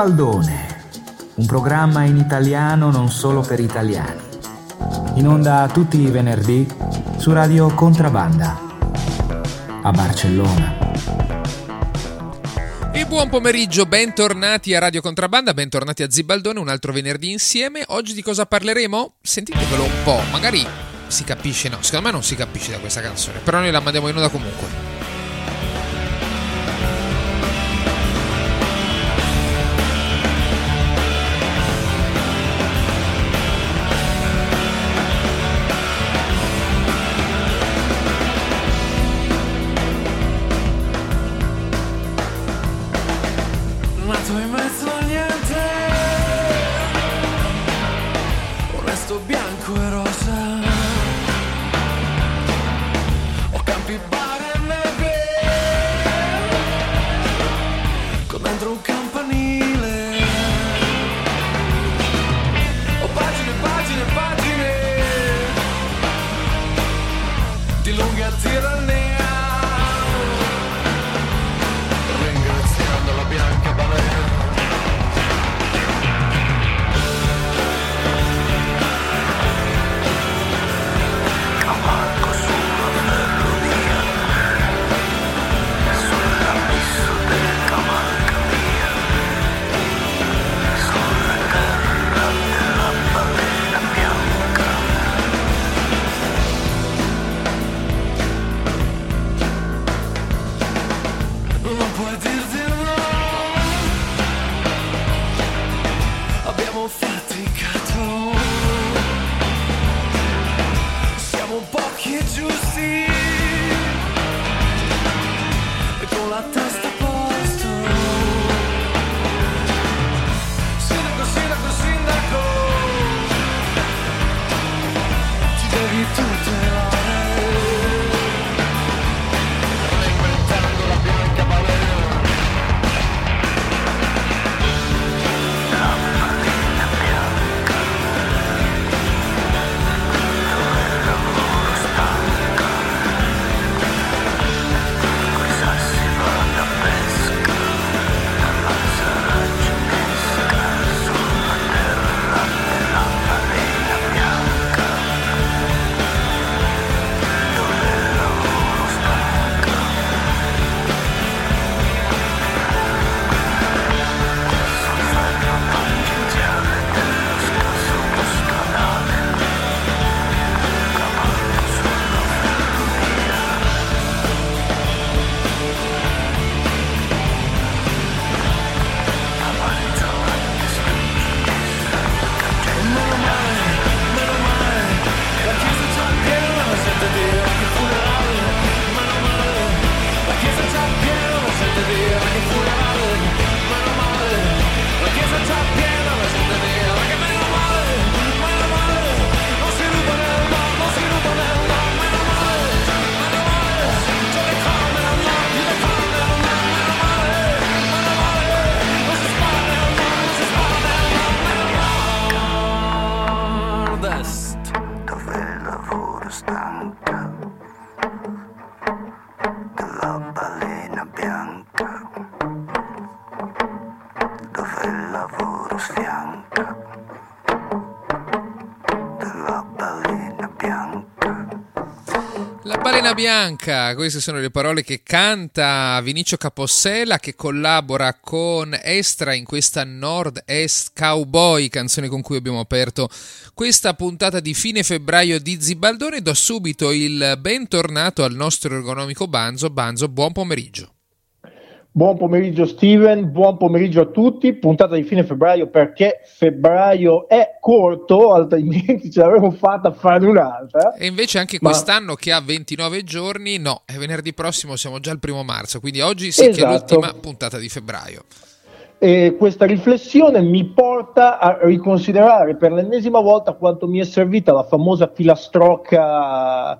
Zibaldone, un programma in italiano non solo per italiani. In onda tutti i venerdì su Radio Contrabanda a Barcellona. E buon pomeriggio, bentornati a Radio Contrabanda, bentornati a Zibaldone, un altro venerdì insieme. Oggi di cosa parleremo? Sentitevelo un po', magari si capisce, no, secondo me non si capisce da questa canzone, però noi la mandiamo in onda comunque. Bianca, queste sono le parole che canta Vinicio Capossela che collabora con Estra in questa Nord-Est Cowboy, canzone con cui abbiamo aperto questa puntata di fine febbraio di Zibaldone. Do subito il bentornato al nostro ergonomico Banzo. Banzo, buon pomeriggio. Buon pomeriggio Steven, buon pomeriggio a tutti, puntata di fine febbraio perché febbraio è corto, altrimenti ce l'avremmo fatta a fare un'altra. E invece anche Ma- quest'anno che ha 29 giorni, no, è venerdì prossimo, siamo già al primo marzo, quindi oggi sì che è Esatto. l'ultima puntata di febbraio. E questa riflessione mi porta a riconsiderare per l'ennesima volta quanto mi è servita la famosa filastrocca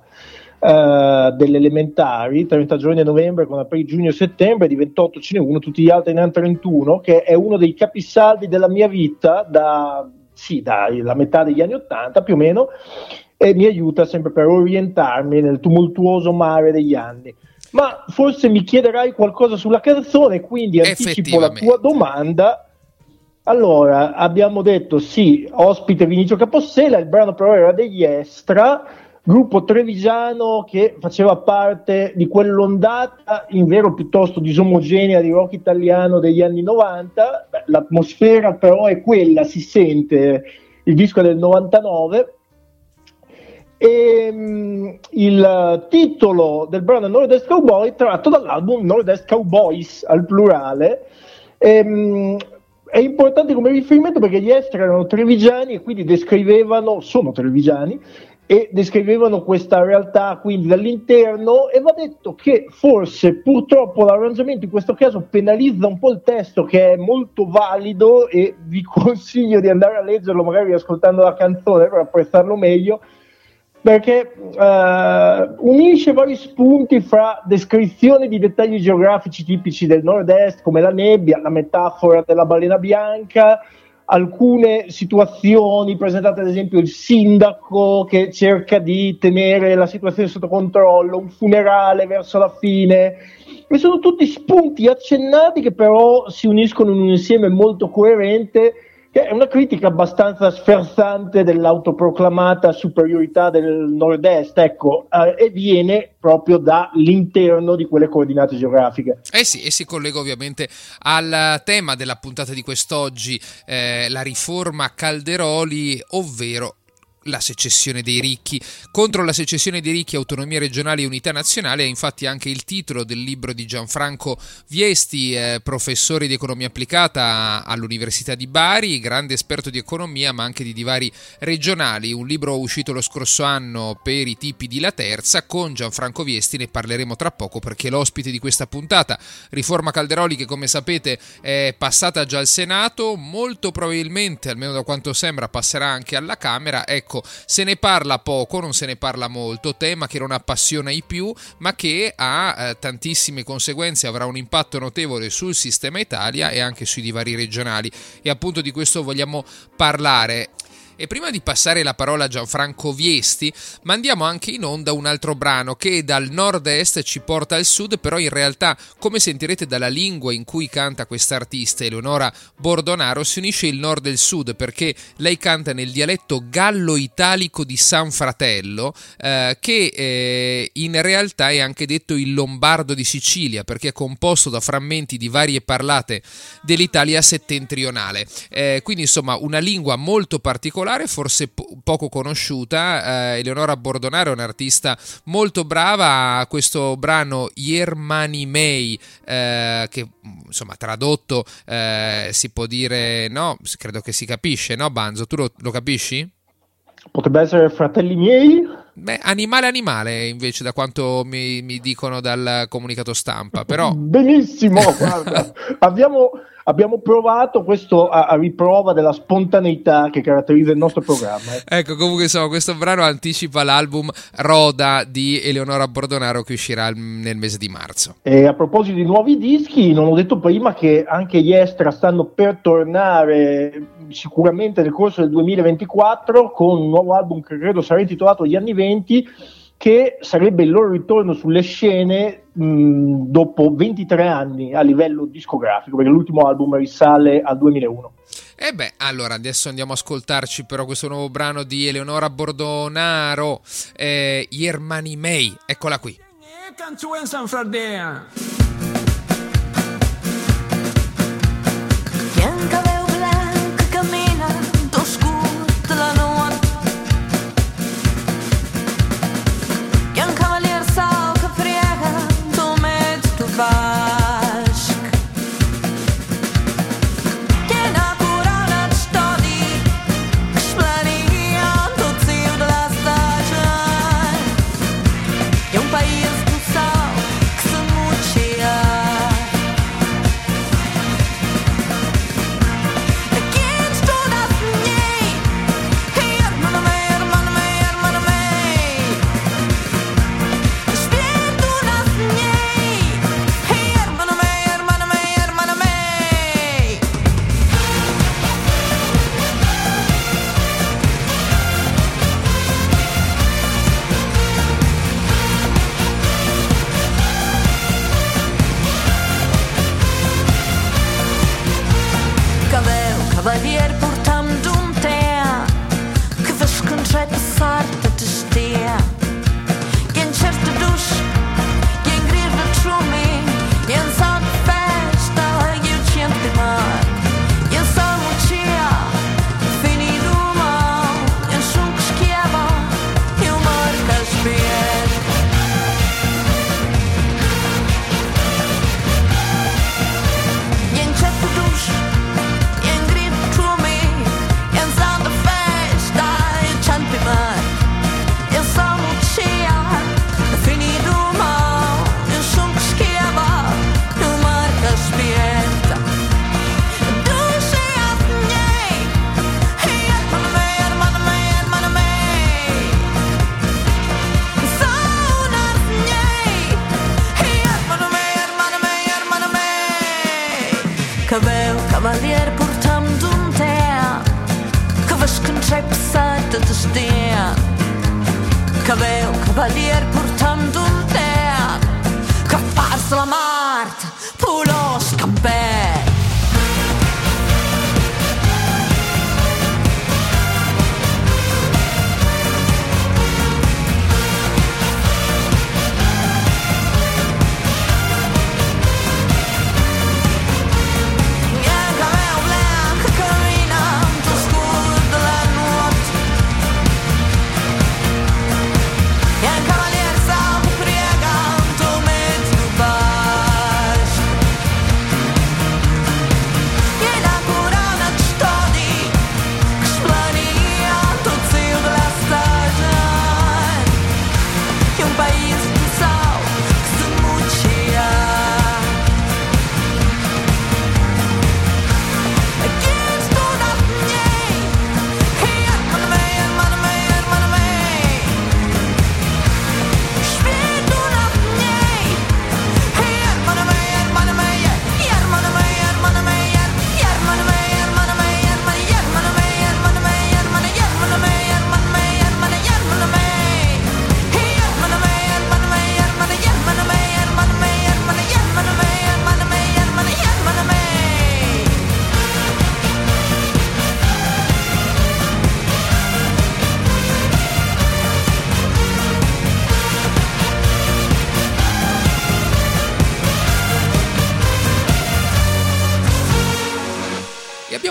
eh, delle elementari, 30 giorni a novembre con aprile, giugno e settembre, di 28 ce n'è uno, tutti gli altri ne hanno 31, che è uno dei capisaldi della mia vita da, sì, dalla metà degli anni 80 più o meno, e mi aiuta sempre per orientarmi nel tumultuoso mare degli anni. Ma forse mi chiederai qualcosa sulla canzone, quindi anticipo la tua domanda Allora, abbiamo detto sì, ospite Vinicio Capossela, il brano però era degli Estra, gruppo trevigiano che faceva parte di quell'ondata in vero piuttosto disomogenea di rock italiano degli anni 90. Beh, l'atmosfera però è quella, si sente, il disco del 99. E, mm, il titolo del brano Nord-Est Cowboy tratto dall'album Nord-Est Cowboys al plurale. Ehm, è importante come riferimento perché gli esteri erano trevigiani e quindi descrivevano, sono trevigiani, e descrivevano questa realtà quindi dall'interno e va detto che forse purtroppo l'arrangiamento in questo caso penalizza un po' il testo che è molto valido e vi consiglio di andare a leggerlo magari ascoltando la canzone per apprezzarlo meglio perché eh, unisce vari spunti fra descrizioni di dettagli geografici tipici del nord-est come la nebbia, la metafora della balena bianca, alcune situazioni presentate ad esempio il sindaco che cerca di tenere la situazione sotto controllo, un funerale verso la fine, e sono tutti spunti accennati che però si uniscono in un insieme molto coerente che è una critica abbastanza sferzante dell'autoproclamata superiorità del nord-est, ecco, eh, e viene proprio dall'interno di quelle coordinate geografiche. Eh sì, e si collega ovviamente al tema della puntata di quest'oggi, eh, la riforma Calderoli, ovvero la secessione dei ricchi. Contro la secessione dei ricchi, autonomia regionale e unità nazionale è infatti anche il titolo del libro di Gianfranco Viesti, eh, professore di economia applicata all'Università di Bari, grande esperto di economia ma anche di divari regionali. Un libro uscito lo scorso anno per i tipi di La Terza. Con Gianfranco Viesti ne parleremo tra poco perché è l'ospite di questa puntata. Riforma Calderoli che come sapete è passata già al Senato, molto probabilmente, almeno da quanto sembra, passerà anche alla Camera. Ecco, se ne parla poco, non se ne parla molto, tema che non appassiona i più, ma che ha eh, tantissime conseguenze, avrà un impatto notevole sul sistema Italia e anche sui divari regionali. E appunto di questo vogliamo parlare. E prima di passare la parola a Gianfranco Viesti, mandiamo anche in onda un altro brano che dal nord-est ci porta al sud, però in realtà, come sentirete dalla lingua in cui canta quest'artista, Eleonora Bordonaro, si unisce il nord e il sud perché lei canta nel dialetto gallo-italico di San Fratello, eh, che eh, in realtà è anche detto il lombardo di Sicilia, perché è composto da frammenti di varie parlate dell'Italia settentrionale. Eh, quindi insomma una lingua molto particolare forse po- poco conosciuta. Eh, Eleonora Bordonaro è un'artista molto brava. Questo brano Yermani May, eh, che insomma tradotto eh, si può dire, no, credo che si capisce, no Banzo? Tu lo, lo capisci? Potrebbe essere fratelli miei? Beh, animale animale invece da quanto mi, mi dicono dal comunicato stampa, però... Benissimo, guarda, abbiamo, abbiamo provato questo a, a riprova della spontaneità che caratterizza il nostro programma. eh. Ecco, comunque insomma, questo brano anticipa l'album Roda di Eleonora Bordonaro che uscirà nel mese di marzo. E a proposito di nuovi dischi, non ho detto prima che anche gli Estra stanno per tornare sicuramente nel corso del 2024 con un nuovo album che credo sarà intitolato Gli anni 20 che sarebbe il loro ritorno sulle scene mh, dopo 23 anni a livello discografico, perché l'ultimo album risale al 2001. E beh, allora adesso andiamo a ascoltarci però questo nuovo brano di Eleonora Bordonaro, eh, Yermani May, eccola qui. San Fradea.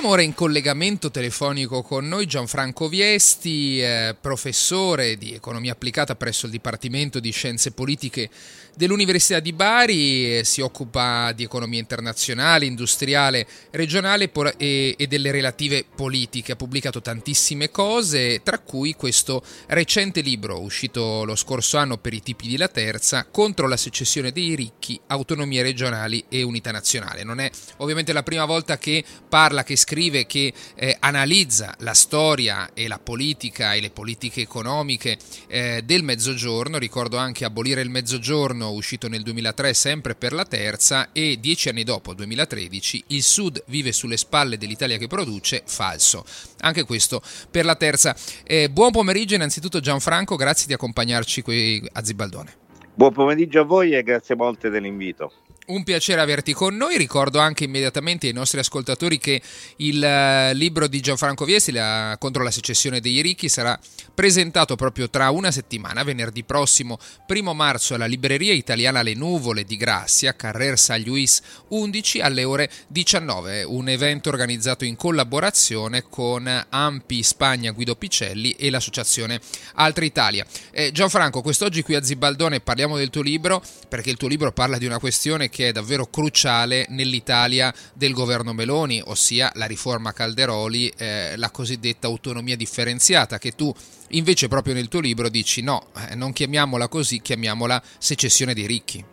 Ora in collegamento telefonico con noi Gianfranco Viesti, eh, professore di economia applicata presso il Dipartimento di Scienze Politiche dell'Università di Bari, eh, si occupa di economia internazionale, industriale, regionale e, e delle relative politiche, ha pubblicato tantissime cose, tra cui questo recente libro uscito lo scorso anno per i tipi di La Terza, contro la secessione dei ricchi, autonomie regionali e unità nazionale. Non è ovviamente la prima volta che parla, che scrive, che eh, analizza la storia e la politica e le politiche economiche eh, del Mezzogiorno. Ricordo anche Abolire il Mezzogiorno, uscito nel 2003 sempre per la terza, e dieci anni dopo, 2013, Il Sud vive sulle spalle dell'Italia che produce, falso. Anche questo per la terza. Eh, buon pomeriggio innanzitutto Gianfranco, grazie di accompagnarci qui a Zibaldone. Buon pomeriggio a voi e grazie molte dell'invito. Un piacere averti con noi, ricordo anche immediatamente ai nostri ascoltatori che il eh, libro di Gianfranco Viesi la, contro la secessione dei ricchi sarà presentato proprio tra una settimana, venerdì prossimo, primo marzo, alla libreria italiana Le Nuvole di Grazia, Carrer San Luis 11 alle ore 19, un evento organizzato in collaborazione con Ampi Spagna Guido Picelli e l'associazione Altre Italia. Eh, Gianfranco, quest'oggi qui a Zibaldone parliamo del tuo libro perché il tuo libro parla di una questione che è davvero cruciale nell'Italia del governo Meloni, ossia la riforma Calderoli, eh, la cosiddetta autonomia differenziata, che tu invece proprio nel tuo libro dici no, eh, non chiamiamola così, chiamiamola secessione dei ricchi.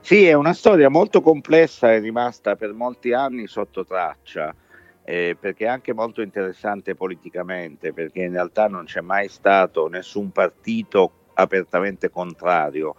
Sì, è una storia molto complessa, è rimasta per molti anni sotto traccia, eh, perché è anche molto interessante politicamente, perché in realtà non c'è mai stato nessun partito apertamente contrario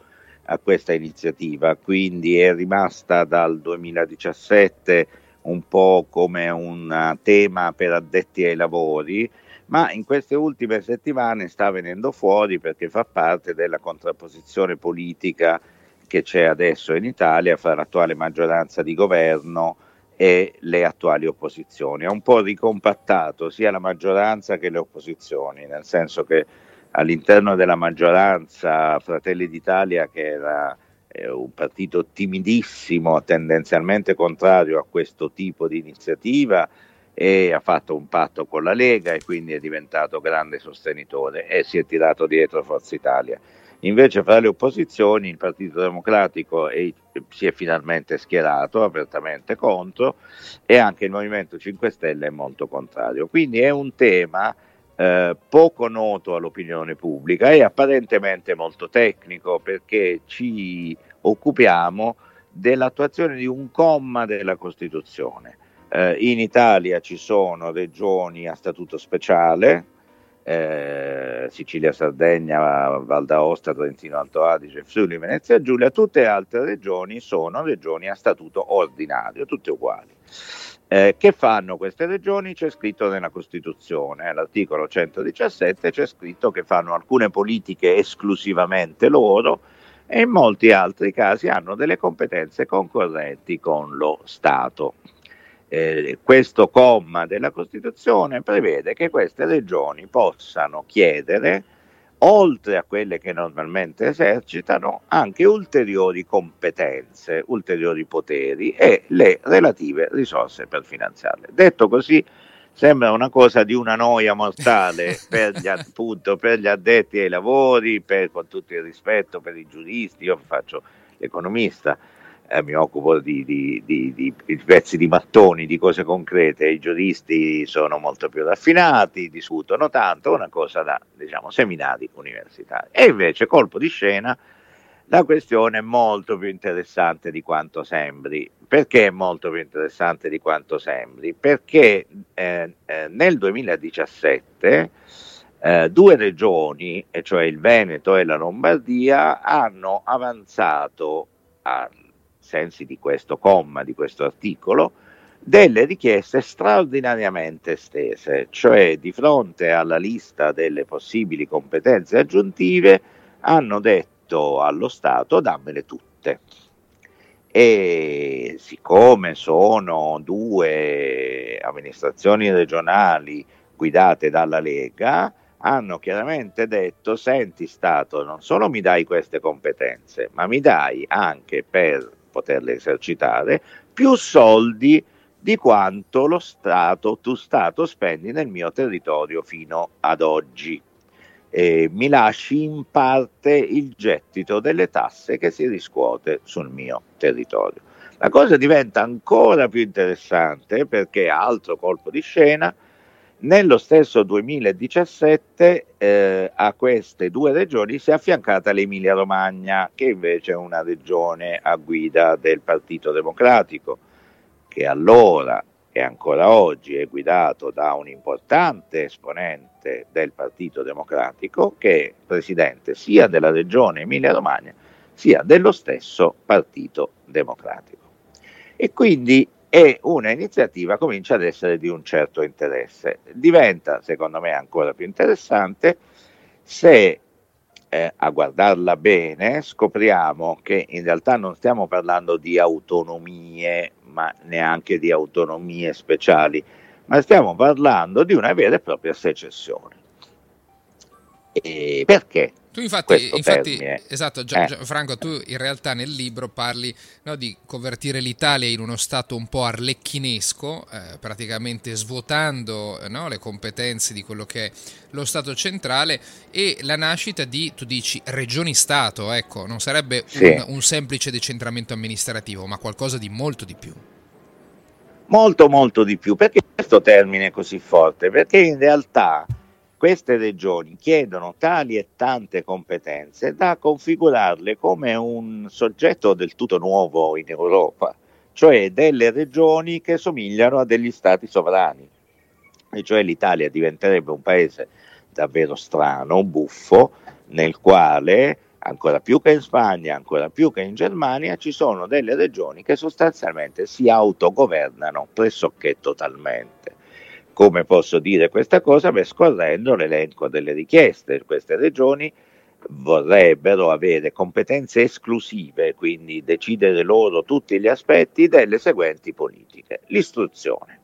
a questa iniziativa, quindi è rimasta dal 2017 un po' come un tema per addetti ai lavori, ma in queste ultime settimane sta venendo fuori perché fa parte della contrapposizione politica che c'è adesso in Italia fra l'attuale maggioranza di governo e le attuali opposizioni. Ha un po' ricompattato sia la maggioranza che le opposizioni, nel senso che all'interno della maggioranza Fratelli d'Italia, che era eh, un partito timidissimo, tendenzialmente contrario a questo tipo di iniziativa, e ha fatto un patto con la Lega e quindi è diventato grande sostenitore e si è tirato dietro Forza Italia. Invece fra le opposizioni il Partito Democratico è, si è finalmente schierato apertamente contro e anche il Movimento 5 Stelle è molto contrario. Quindi è un tema eh, poco noto all'opinione pubblica e apparentemente molto tecnico perché ci occupiamo dell'attuazione di un comma della Costituzione. Eh, in Italia ci sono regioni a statuto speciale, eh, Sicilia, Sardegna, Val d'Aosta, Trentino, Alto Adige, Friuli, Venezia Giulia, tutte altre regioni sono regioni a statuto ordinario, tutte uguali. Eh, che fanno queste regioni? C'è scritto nella Costituzione, all'articolo 117 c'è scritto che fanno alcune politiche esclusivamente loro e in molti altri casi hanno delle competenze concorrenti con lo Stato. Eh, questo comma della Costituzione prevede che queste regioni possano chiedere, oltre a quelle che normalmente esercitano, anche ulteriori competenze, ulteriori poteri e le relative risorse per finanziarle. Detto così, sembra una cosa di una noia mortale per gli, appunto, per gli addetti ai lavori, per, con tutto il rispetto per i giuristi, io faccio l'economista, eh, mi occupo di, di, di, di, pezzi di mattoni, di cose concrete, i giuristi sono molto più raffinati, discutono tanto, una cosa da diciamo, seminari universitari. E invece, colpo di scena, la questione è molto più interessante di quanto sembri. Perché è molto più interessante di quanto sembri? Perché eh, eh, nel 2017 eh, due regioni, cioè il Veneto e la Lombardia, hanno avanzato, a sensi di questo comma, di questo articolo, delle richieste straordinariamente estese, cioè di fronte alla lista delle possibili competenze aggiuntive hanno detto allo Stato dammele tutte. E siccome sono due amministrazioni regionali guidate dalla Lega, hanno chiaramente detto, senti Stato, non solo mi dai queste competenze, ma mi dai anche per poterle esercitare più soldi di quanto lo Stato, tu Stato spendi nel mio territorio fino ad oggi. E mi lasci in parte il gettito delle tasse che si riscuote sul mio territorio. La cosa diventa ancora più interessante perché altro colpo di scena, nello stesso 2017 eh, a queste due regioni si è affiancata l'Emilia Romagna, che invece è una regione a guida del Partito Democratico, che allora e ancora oggi è guidato da un importante esponente del Partito Democratico, che è presidente sia della regione Emilia Romagna sia dello stesso Partito Democratico. E quindi è una iniziativa comincia ad essere di un certo interesse. Diventa, secondo me, ancora più interessante se eh, a guardarla bene scopriamo che in realtà non stiamo parlando di autonomie, ma neanche di autonomie speciali, ma stiamo parlando di una vera e propria secessione. E perché? Tu infatti, infatti esatto, Gia- Eh. Gia- Franco, tu in realtà nel libro parli no, di convertire l'Italia in uno stato un po' arlecchinesco, eh, praticamente svuotando no, le competenze di quello che è lo Stato centrale e la nascita di, tu dici, regioni-Stato, ecco, non sarebbe Sì. un, un semplice decentramento amministrativo, ma qualcosa di molto di più. Molto molto di più. Perché questo termine è così forte? Perché in realtà queste regioni chiedono tali e tante competenze da configurarle come un soggetto del tutto nuovo in Europa, cioè delle regioni che somigliano a degli stati sovrani. E cioè l'Italia diventerebbe un paese davvero strano, buffo, nel quale ancora più che in Spagna, ancora più che in Germania, ci sono delle regioni che sostanzialmente si autogovernano pressoché totalmente. Come posso dire questa cosa? Beh, scorrendo l'elenco delle richieste, queste regioni vorrebbero avere competenze esclusive, quindi decidere loro tutti gli aspetti delle seguenti politiche: l'istruzione,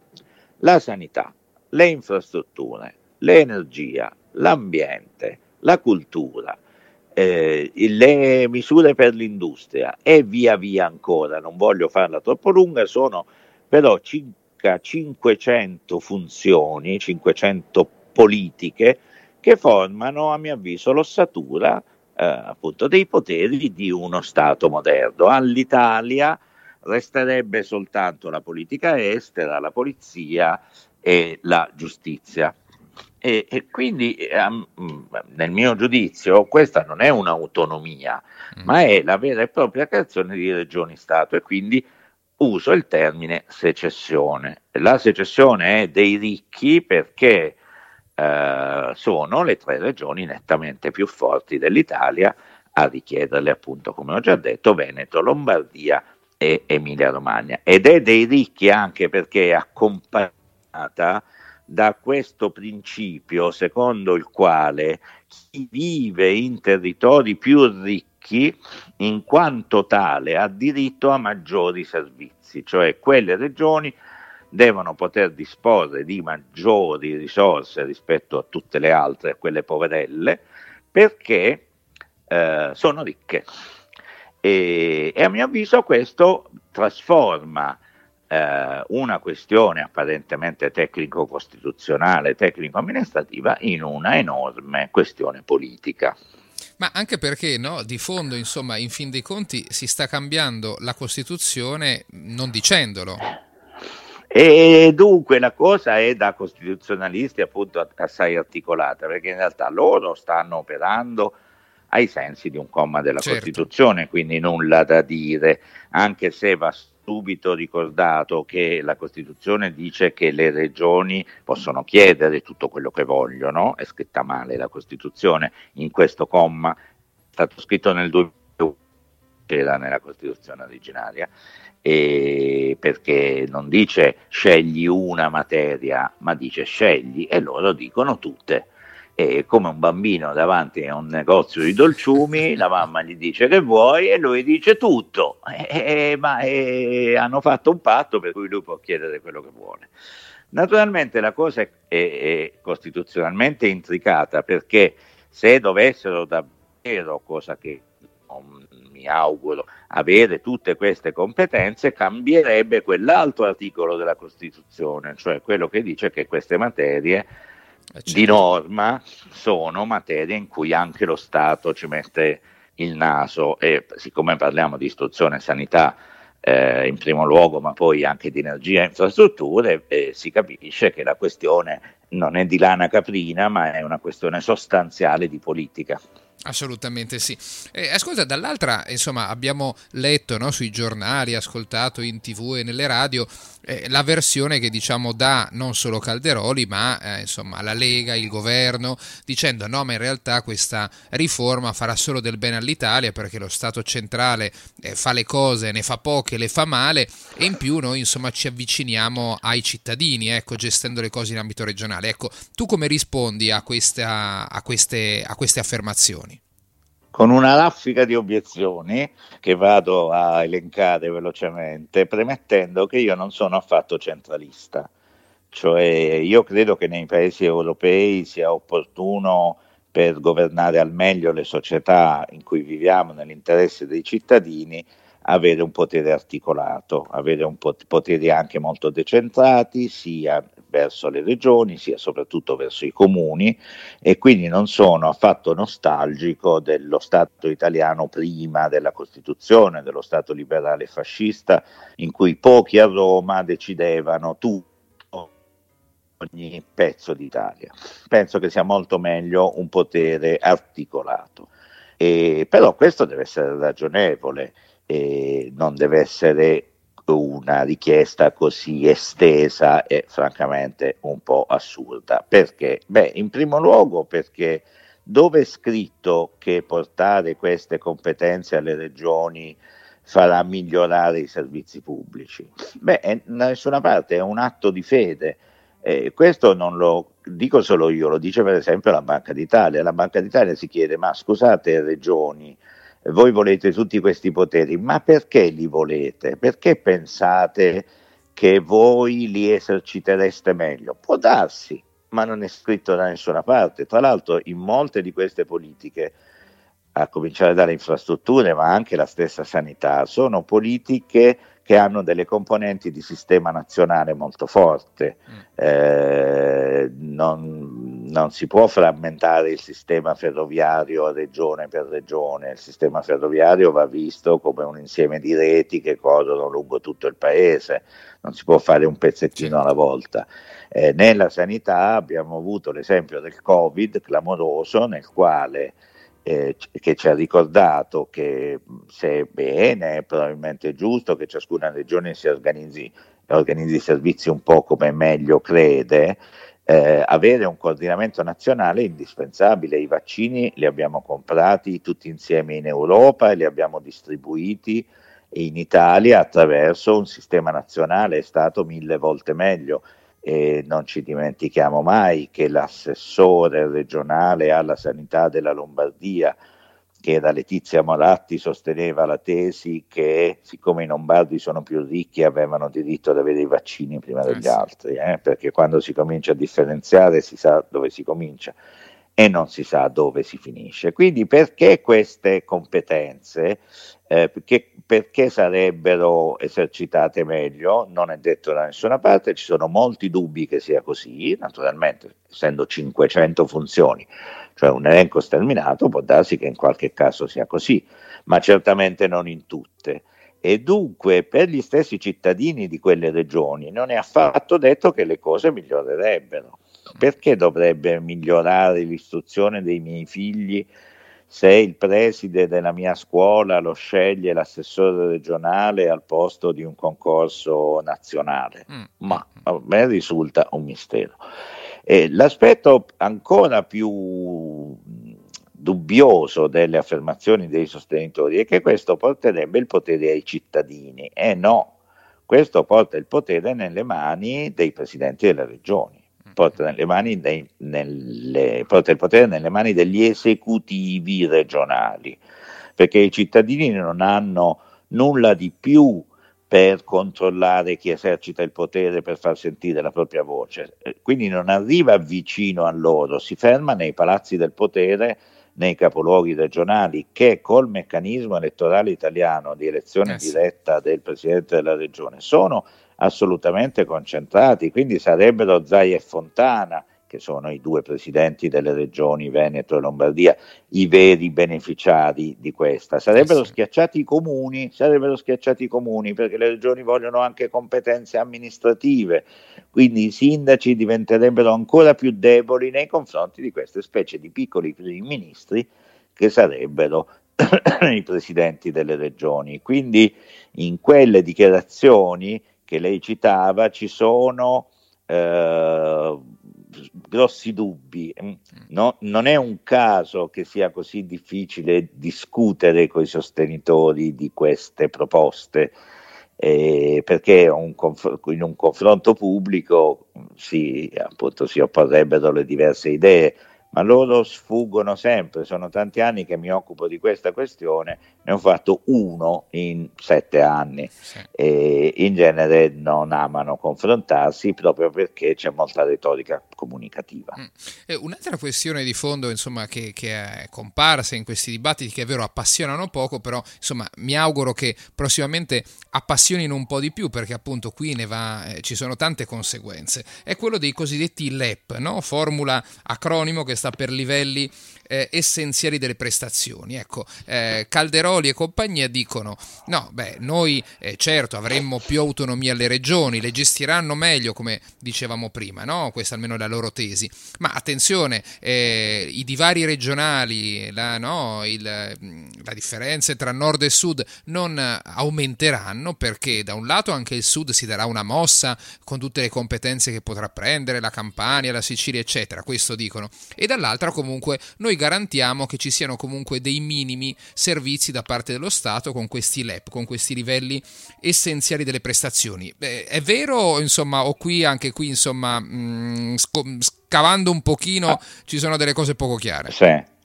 la sanità, le infrastrutture, l'energia, l'ambiente, la cultura, eh, le misure per l'industria e via via ancora. Non voglio farla troppo lunga, sono però circa 500 funzioni, 500 politiche che formano, a mio avviso, l'ossatura eh, appunto dei poteri di uno Stato moderno. All'Italia resterebbe soltanto la politica estera, la polizia e la giustizia. E, e quindi, ehm, nel mio giudizio, questa non è un'autonomia, ma è la vera e propria creazione di regioni-Stato e quindi uso il termine secessione. La secessione è dei ricchi perché eh, sono le tre regioni nettamente più forti dell'Italia a richiederle appunto, come ho già detto, Veneto, Lombardia e Emilia Romagna ed è dei ricchi anche perché è accompagnata da questo principio secondo il quale chi vive in territori più ricchi in quanto tale ha diritto a maggiori servizi, cioè quelle regioni devono poter disporre di maggiori risorse rispetto a tutte le altre, a quelle poverelle, perché eh, sono ricche. E, e a mio avviso questo trasforma eh, una questione apparentemente tecnico-costituzionale, tecnico-amministrativa in una enorme questione politica. Ma anche perché no, di fondo, insomma, in fin dei conti si sta cambiando la Costituzione non dicendolo. E dunque la cosa è da costituzionalisti appunto assai articolata, perché in realtà loro stanno operando ai sensi di un comma della Certo. Costituzione, quindi nulla da dire, anche se va subito ricordato che la Costituzione dice che le regioni possono chiedere tutto quello che vogliono, è scritta male la Costituzione in questo comma, è stato scritto nel 2001, c'era nella Costituzione originaria, perché non dice scegli una materia, ma dice scegli e loro dicono tutte. E come un bambino davanti a un negozio di dolciumi, la mamma gli dice che vuoi e lui dice tutto, Eh, eh, ma eh, hanno fatto un patto per cui lui può chiedere quello che vuole. Naturalmente la cosa è, è- è costituzionalmente intricata perché se dovessero davvero, cosa che non mi auguro, avere tutte queste competenze, cambierebbe quell'altro articolo della Costituzione, cioè quello che dice che queste materie Eh, di certo. norma sono materie in cui anche lo Stato ci mette il naso e siccome parliamo di istruzione e sanità eh, in primo luogo, ma poi anche di energia e infrastrutture, eh, si capisce che la questione non è di lana caprina, ma è una questione sostanziale di politica. Assolutamente sì. Eh, ascolta, dall'altra, insomma, abbiamo letto no, sui giornali, ascoltato in tv e nelle radio eh, la versione che diciamo dà non solo Calderoli, ma eh, insomma la Lega, il governo, dicendo no, ma in realtà questa riforma farà solo del bene all'Italia perché lo Stato centrale eh, fa le cose, ne fa poche, le fa male e in più noi insomma ci avviciniamo ai cittadini, ecco, gestendo le cose in ambito regionale. Ecco, tu come rispondi a, questa, a, queste, a queste affermazioni? Con una raffica di obiezioni che vado a elencare velocemente, premettendo che io non sono affatto centralista. Cioè, io credo che nei paesi europei sia opportuno per governare al meglio le società in cui viviamo nell'interesse dei cittadini avere un potere articolato, avere un pot- poteri anche molto decentrati, sia verso le regioni, sia soprattutto verso i comuni e quindi non sono affatto nostalgico dello Stato italiano prima della Costituzione, dello Stato liberale fascista, in cui pochi a Roma decidevano tutto ogni pezzo d'Italia. Penso che sia molto meglio un potere articolato. E, però questo deve essere ragionevole, e non deve essere una richiesta così estesa e francamente un po' assurda. Perché? Beh, in primo luogo perché dove è scritto che portare queste competenze alle regioni farà migliorare i servizi pubblici? Beh, da nessuna parte è un atto di fede. Eh, questo non lo dico solo io, lo dice per esempio la Banca d'Italia. La Banca d'Italia si chiede: ma scusate, regioni, voi volete tutti questi poteri, ma perché li volete? Perché pensate che voi li esercitereste meglio? Può darsi, ma non è scritto da nessuna parte. Tra l'altro, in molte di queste politiche, a cominciare dalle infrastrutture, ma anche la stessa sanità, sono politiche che hanno delle componenti di sistema nazionale molto forte. Eh, non, non si può frammentare il sistema ferroviario regione per regione, il sistema ferroviario va visto come un insieme di reti che corrono lungo tutto il paese, non si può fare un pezzettino alla volta. Eh, nella sanità abbiamo avuto l'esempio del Covid clamoroso nel quale eh, che ci ha ricordato che se è bene, è probabilmente giusto che ciascuna regione si organizzi, organizzi i servizi un po' come meglio crede, eh, avere un coordinamento nazionale è indispensabile. I vaccini li abbiamo comprati tutti insieme in Europa e li abbiamo distribuiti in Italia attraverso un sistema nazionale è stato mille volte meglio. E non ci dimentichiamo mai che l'assessore regionale alla sanità della Lombardia, che era Letizia Moratti, sosteneva la tesi che siccome i lombardi sono più ricchi avevano diritto ad avere i vaccini prima Eh degli altri, eh, perché quando si comincia a differenziare si sa dove si comincia e non si sa dove si finisce. Quindi perché queste competenze, eh, perché, perché sarebbero esercitate meglio, non è detto da nessuna parte, ci sono molti dubbi che sia così, naturalmente essendo 500 funzioni, cioè un elenco sterminato, può darsi che in qualche caso sia così, ma certamente non in tutte. E dunque per gli stessi cittadini di quelle regioni non è affatto detto che le cose migliorerebbero. Perché dovrebbe migliorare l'istruzione dei miei figli se il preside della mia scuola lo sceglie l'assessore regionale al posto di un concorso nazionale? Mm. Ma a me risulta un mistero. E l'aspetto ancora più dubbioso delle affermazioni dei sostenitori è che questo porterebbe il potere ai cittadini. E no, questo porta il potere nelle mani dei presidenti delle regioni, porta, dei, nelle, porta il potere nelle mani degli esecutivi regionali, perché i cittadini non hanno nulla di più per controllare chi esercita il potere per far sentire la propria voce. Eh, Quindi non arriva vicino a loro, si ferma nei palazzi del potere, nei capoluoghi regionali, che col meccanismo elettorale italiano di elezione Eh sì. diretta del Presidente della Regione sono assolutamente concentrati, quindi sarebbero Zai e Fontana, che sono i due presidenti delle regioni Veneto e Lombardia, i veri beneficiari di questa. Sarebbero Eh schiacciati i comuni, sarebbero schiacciati i comuni perché le regioni vogliono anche competenze amministrative, quindi i sindaci diventerebbero ancora più deboli nei confronti di queste specie di piccoli primi ministri che sarebbero i presidenti delle regioni. Quindi in quelle dichiarazioni che lei citava ci sono eh, grossi dubbi. Mm, no- non è un caso che sia così difficile discutere con i sostenitori di queste proposte. eh, perché un conf- in un confronto pubblico si, appunto, si opporrebbero le diverse idee, ma loro sfuggono sempre. Sono tanti anni che mi occupo di questa questione, ne ho fatto uno in sette anni Sì. e in genere non amano confrontarsi proprio perché c'è molta retorica comunicativa. Mm. E un'altra questione di fondo, insomma, che, che è comparsa in questi dibattiti, che è vero appassionano poco, però insomma mi auguro che prossimamente appassionino un po' di più, perché appunto qui ne va, eh, ci sono tante conseguenze. È quello dei cosiddetti LEP, no? formula acronimo che sta per livelli eh, essenziali delle prestazioni. Ecco, eh, Calderoli e compagnia dicono: no, beh, noi eh, certo avremmo più autonomia alle regioni, le gestiranno meglio, come dicevamo prima, no? Questa almeno è la loro tesi. Ma attenzione, eh, i divari regionali, la, no, il, la differenza tra nord e sud non aumenteranno perché da un lato anche il sud si darà una mossa con tutte le competenze che potrà prendere, la Campania, la Sicilia, eccetera, questo dicono, e dall'altra comunque noi garantiamo che ci siano comunque dei minimi servizi da parte dello Stato con questi LEP, con questi livelli essenziali delle prestazioni. Beh, è vero, insomma, o qui anche qui, insomma, mh, sco- scavando un pochino ci sono delle cose poco chiare. Sì.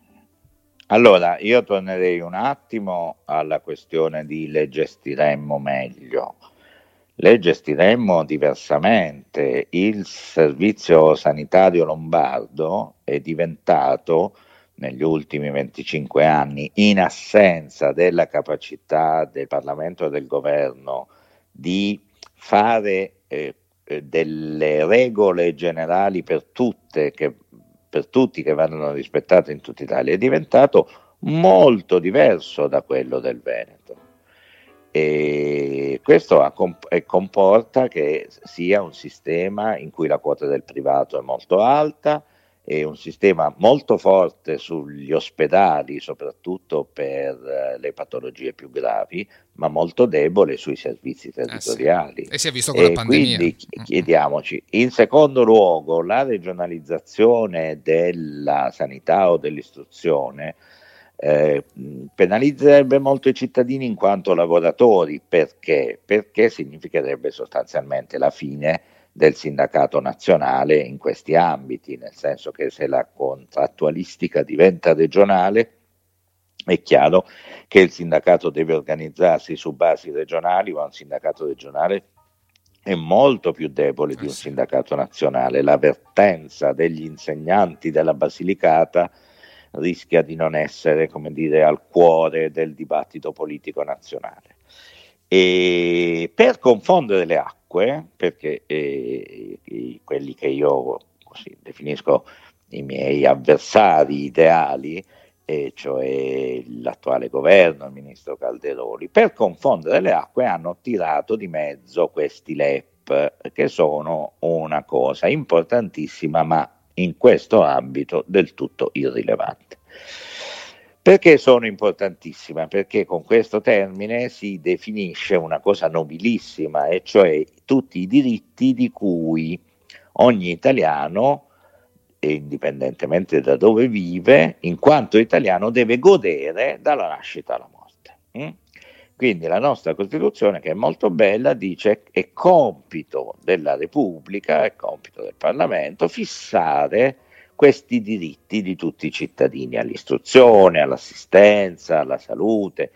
Allora, io tornerei un attimo alla questione di le gestiremmo meglio. Le gestiremmo diversamente. Il servizio sanitario lombardo è diventato negli ultimi 25 anni, in assenza della capacità del Parlamento e del governo di fare eh, eh, delle regole generali per che, per tutti che vanno rispettate in tutta Italia, è diventato molto diverso da quello del Veneto. E questo ha comp- comporta che sia un sistema in cui la quota del privato è molto alta, è un sistema molto forte sugli ospedali, soprattutto per eh, le patologie più gravi, ma molto debole sui servizi territoriali. E si è visto con la E pandemia. quindi ch- chiediamoci, in secondo luogo, la regionalizzazione della sanità o dell'istruzione eh, penalizzerebbe molto i cittadini in quanto lavoratori. Perché? Perché significherebbe sostanzialmente la fine del sindacato nazionale in questi ambiti, nel senso che se la contrattualistica diventa regionale, è chiaro che il sindacato deve organizzarsi su basi regionali, ma un sindacato regionale è molto più debole di Eh un sì. sindacato nazionale. L'avvertenza degli insegnanti della Basilicata rischia di non essere, come dire, al cuore del dibattito politico nazionale. E per confondere le acque, perché eh, quelli che io così definisco i miei avversari ideali, e cioè l'attuale governo, il ministro Calderoli, per confondere le acque hanno tirato di mezzo questi LEP, che sono una cosa importantissima, ma in questo ambito del tutto irrilevante. Perché sono importantissima? Perché con questo termine si definisce una cosa nobilissima, e cioè tutti i diritti di cui ogni italiano, indipendentemente da dove vive, in quanto italiano deve godere dalla nascita alla morte. mm? Quindi la nostra Costituzione, che è molto bella, dice che è compito della Repubblica, è compito del Parlamento fissare questi diritti di tutti i cittadini all'istruzione, all'assistenza, alla salute.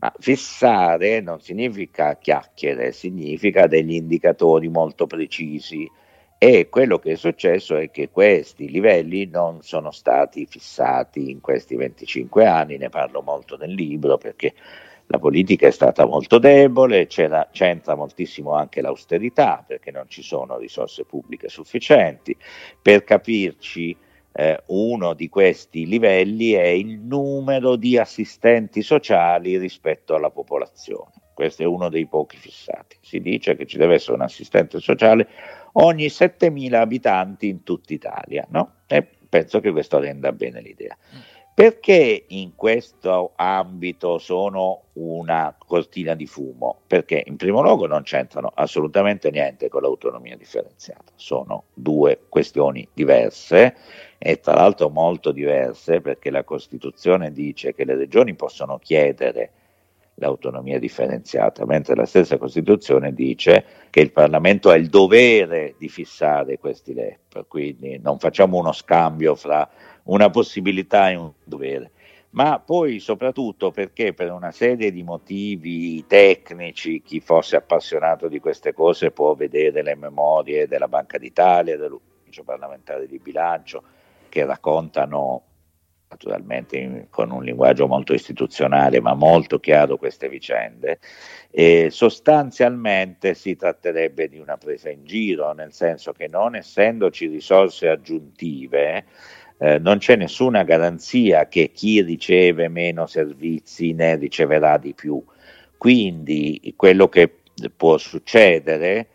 Ma fissare non significa chiacchiere, significa degli indicatori molto precisi. E quello che è successo è che questi livelli non sono stati fissati in questi 25 anni, ne parlo molto nel libro perché la politica è stata molto debole, c'entra moltissimo anche l'austerità perché non ci sono risorse pubbliche sufficienti. Per capirci, eh, uno di questi livelli è il numero di assistenti sociali rispetto alla popolazione. Questo è uno dei pochi fissati. Si dice che ci deve essere un assistente sociale ogni 7.000 abitanti in tutta Italia, no? E penso che questo renda bene l'idea. Perché in questo ambito sono una cortina di fumo? Perché in primo luogo non c'entrano assolutamente niente con l'autonomia differenziata, sono due questioni diverse e tra l'altro molto diverse perché la Costituzione dice che le regioni possono chiedere l'autonomia differenziata, mentre la stessa Costituzione dice che il Parlamento ha il dovere di fissare questi LEP, quindi non facciamo uno scambio fra una possibilità e un dovere. Ma poi soprattutto perché per una serie di motivi tecnici, chi fosse appassionato di queste cose può vedere le memorie della Banca d'Italia, dell'Ufficio parlamentare di bilancio, che raccontano naturalmente con un linguaggio molto istituzionale ma molto chiaro queste vicende, e sostanzialmente si tratterebbe di una presa in giro, nel senso che non essendoci risorse aggiuntive, eh, non c'è nessuna garanzia che chi riceve meno servizi ne riceverà di più. Quindi quello che può succedere,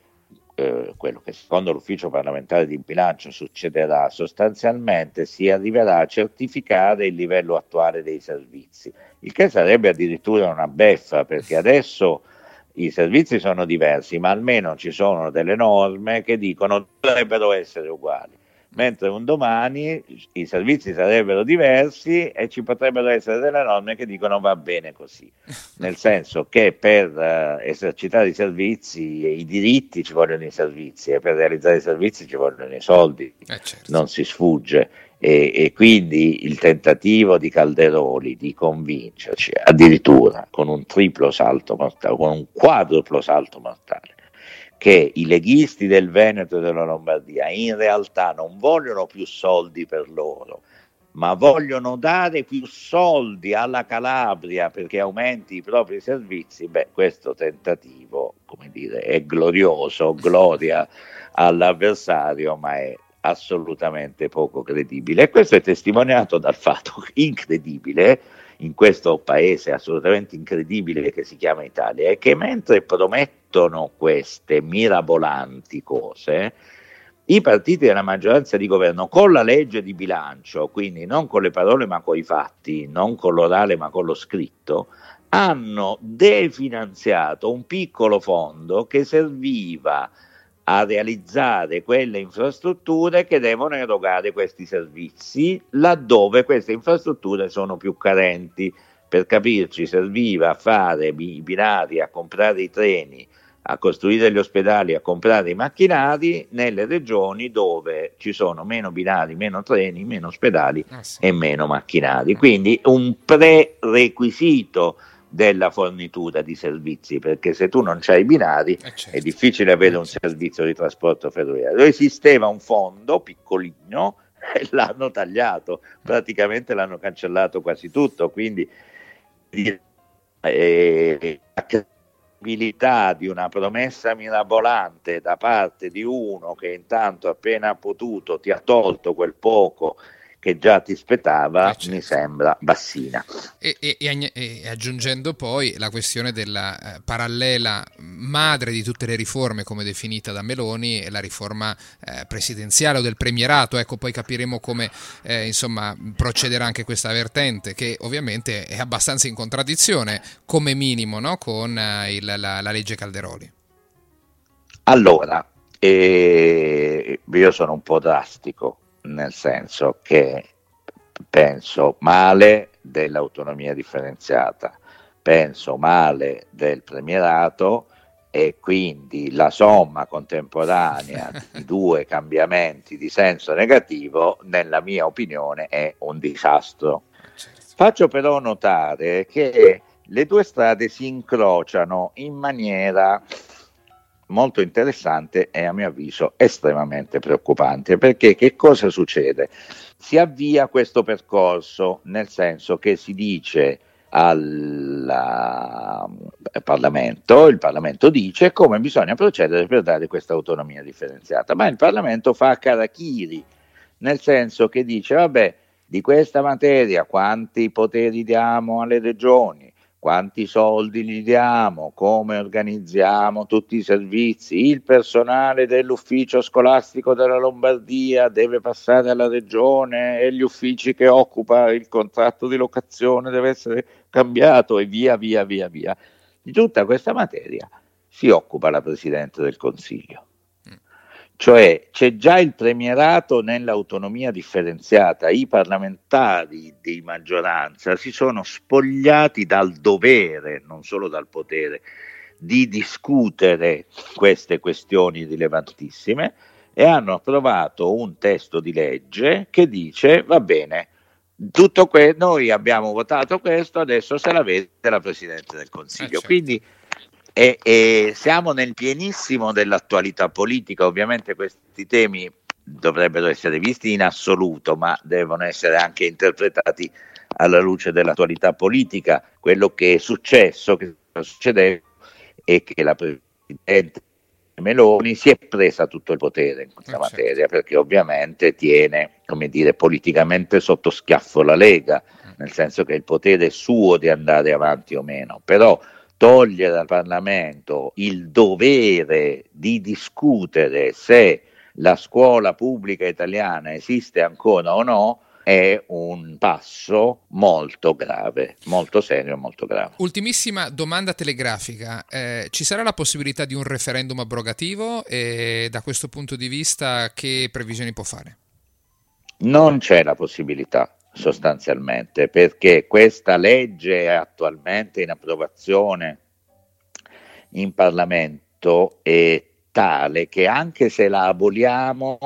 eh, quello che secondo l'ufficio parlamentare di bilancio succederà sostanzialmente, si arriverà a certificare il livello attuale dei servizi, il che sarebbe addirittura una beffa perché adesso i servizi sono diversi, ma almeno ci sono delle norme che dicono dovrebbero essere uguali mentre un domani i servizi sarebbero diversi e ci potrebbero essere delle norme che dicono va bene così, nel senso che per eh, esercitare i servizi e i diritti ci vogliono i servizi e per realizzare i servizi ci vogliono i soldi, Eh, certo. non si sfugge. E, e quindi il tentativo di Calderoli di convincerci addirittura con un triplo salto mortale, con un quadruplo salto mortale, che i leghisti del Veneto e della Lombardia in realtà non vogliono più soldi per loro, ma vogliono dare più soldi alla Calabria perché aumenti i propri servizi, beh, questo tentativo, come dire, è glorioso, gloria all'avversario, ma è assolutamente poco credibile. E questo è testimoniato dal fatto incredibile in questo paese assolutamente incredibile che si chiama Italia è che mentre promettono queste mirabolanti cose, i partiti della maggioranza di governo con la legge di bilancio, quindi non con le parole ma con i fatti, non con l'orale ma con lo scritto, hanno definanziato un piccolo fondo che serviva a realizzare quelle infrastrutture che devono erogare questi servizi laddove queste infrastrutture sono più carenti. Per capirci, serviva a fare i binari, a comprare i treni, a costruire gli ospedali, a comprare i macchinari nelle regioni dove ci sono meno binari, meno treni, meno ospedali Ah, sì. e meno macchinari. Quindi un prerequisito della fornitura di servizi, perché se tu non c'hai i binari Eh, certo. è difficile avere un servizio di trasporto ferroviario. Esisteva un fondo piccolino e l'hanno tagliato, praticamente l'hanno cancellato quasi tutto, quindi eh, la credibilità di una promessa mirabolante da parte di uno che intanto appena ha potuto ti ha tolto quel poco che già ti spettava, Eh, certo. mi sembra bassina. E, e- e aggiungendo poi la questione della eh, parallela madre di tutte le riforme, come definita da Meloni, la riforma eh, presidenziale o del premierato. Ecco, poi capiremo come eh, insomma, procederà anche questa vertente, che ovviamente è abbastanza in contraddizione, come minimo, no? con eh, il- la, la legge Calderoli. Allora, eh, io sono un po' drastico, nel senso che penso male dell'autonomia differenziata, penso male del premierato e quindi la somma contemporanea di due cambiamenti di senso negativo, nella mia opinione, è un disastro. Faccio però notare che le due strade si incrociano in maniera molto interessante e a mio avviso estremamente preoccupante. Perché che cosa succede? Si avvia questo percorso nel senso che si dice al eh, Parlamento, il Parlamento dice come bisogna procedere per dare questa autonomia differenziata, ma il Parlamento fa Karachiri, nel senso che dice vabbè di questa materia quanti poteri diamo alle regioni, quanti soldi gli diamo, come organizziamo tutti i servizi, il personale dell'ufficio scolastico della Lombardia deve passare alla regione e gli uffici che occupa il contratto di locazione deve essere cambiato e via via via via. Di tutta questa materia si occupa la Presidente del Consiglio. Cioè c'è già il premierato nell'autonomia differenziata, i parlamentari di maggioranza si sono spogliati dal dovere, non solo dal potere, di discutere queste questioni rilevantissime e hanno approvato un testo di legge che dice va bene, tutto que- noi abbiamo votato questo, adesso se la vede la Presidente del Consiglio. Eh, certo. Quindi e, e siamo nel pienissimo dell'attualità politica, ovviamente questi temi dovrebbero essere visti in assoluto, ma devono essere anche interpretati alla luce dell'attualità politica. Quello che è successo, che sta succedendo, è che la Presidente Meloni si è presa tutto il potere in questa Eh, certo. materia, perché ovviamente tiene, come dire, politicamente sotto schiaffo la Lega, nel senso che il potere è suo di andare avanti o meno, però togliere al Parlamento il dovere di discutere se la scuola pubblica italiana esiste ancora o no è un passo molto grave, molto serio molto grave. Ultimissima domanda telegrafica. Eh, ci sarà la possibilità di un referendum abrogativo e da questo punto di vista che previsioni può fare? Non c'è la possibilità sostanzialmente perché questa legge attualmente in approvazione in Parlamento è tale che anche se la aboliamo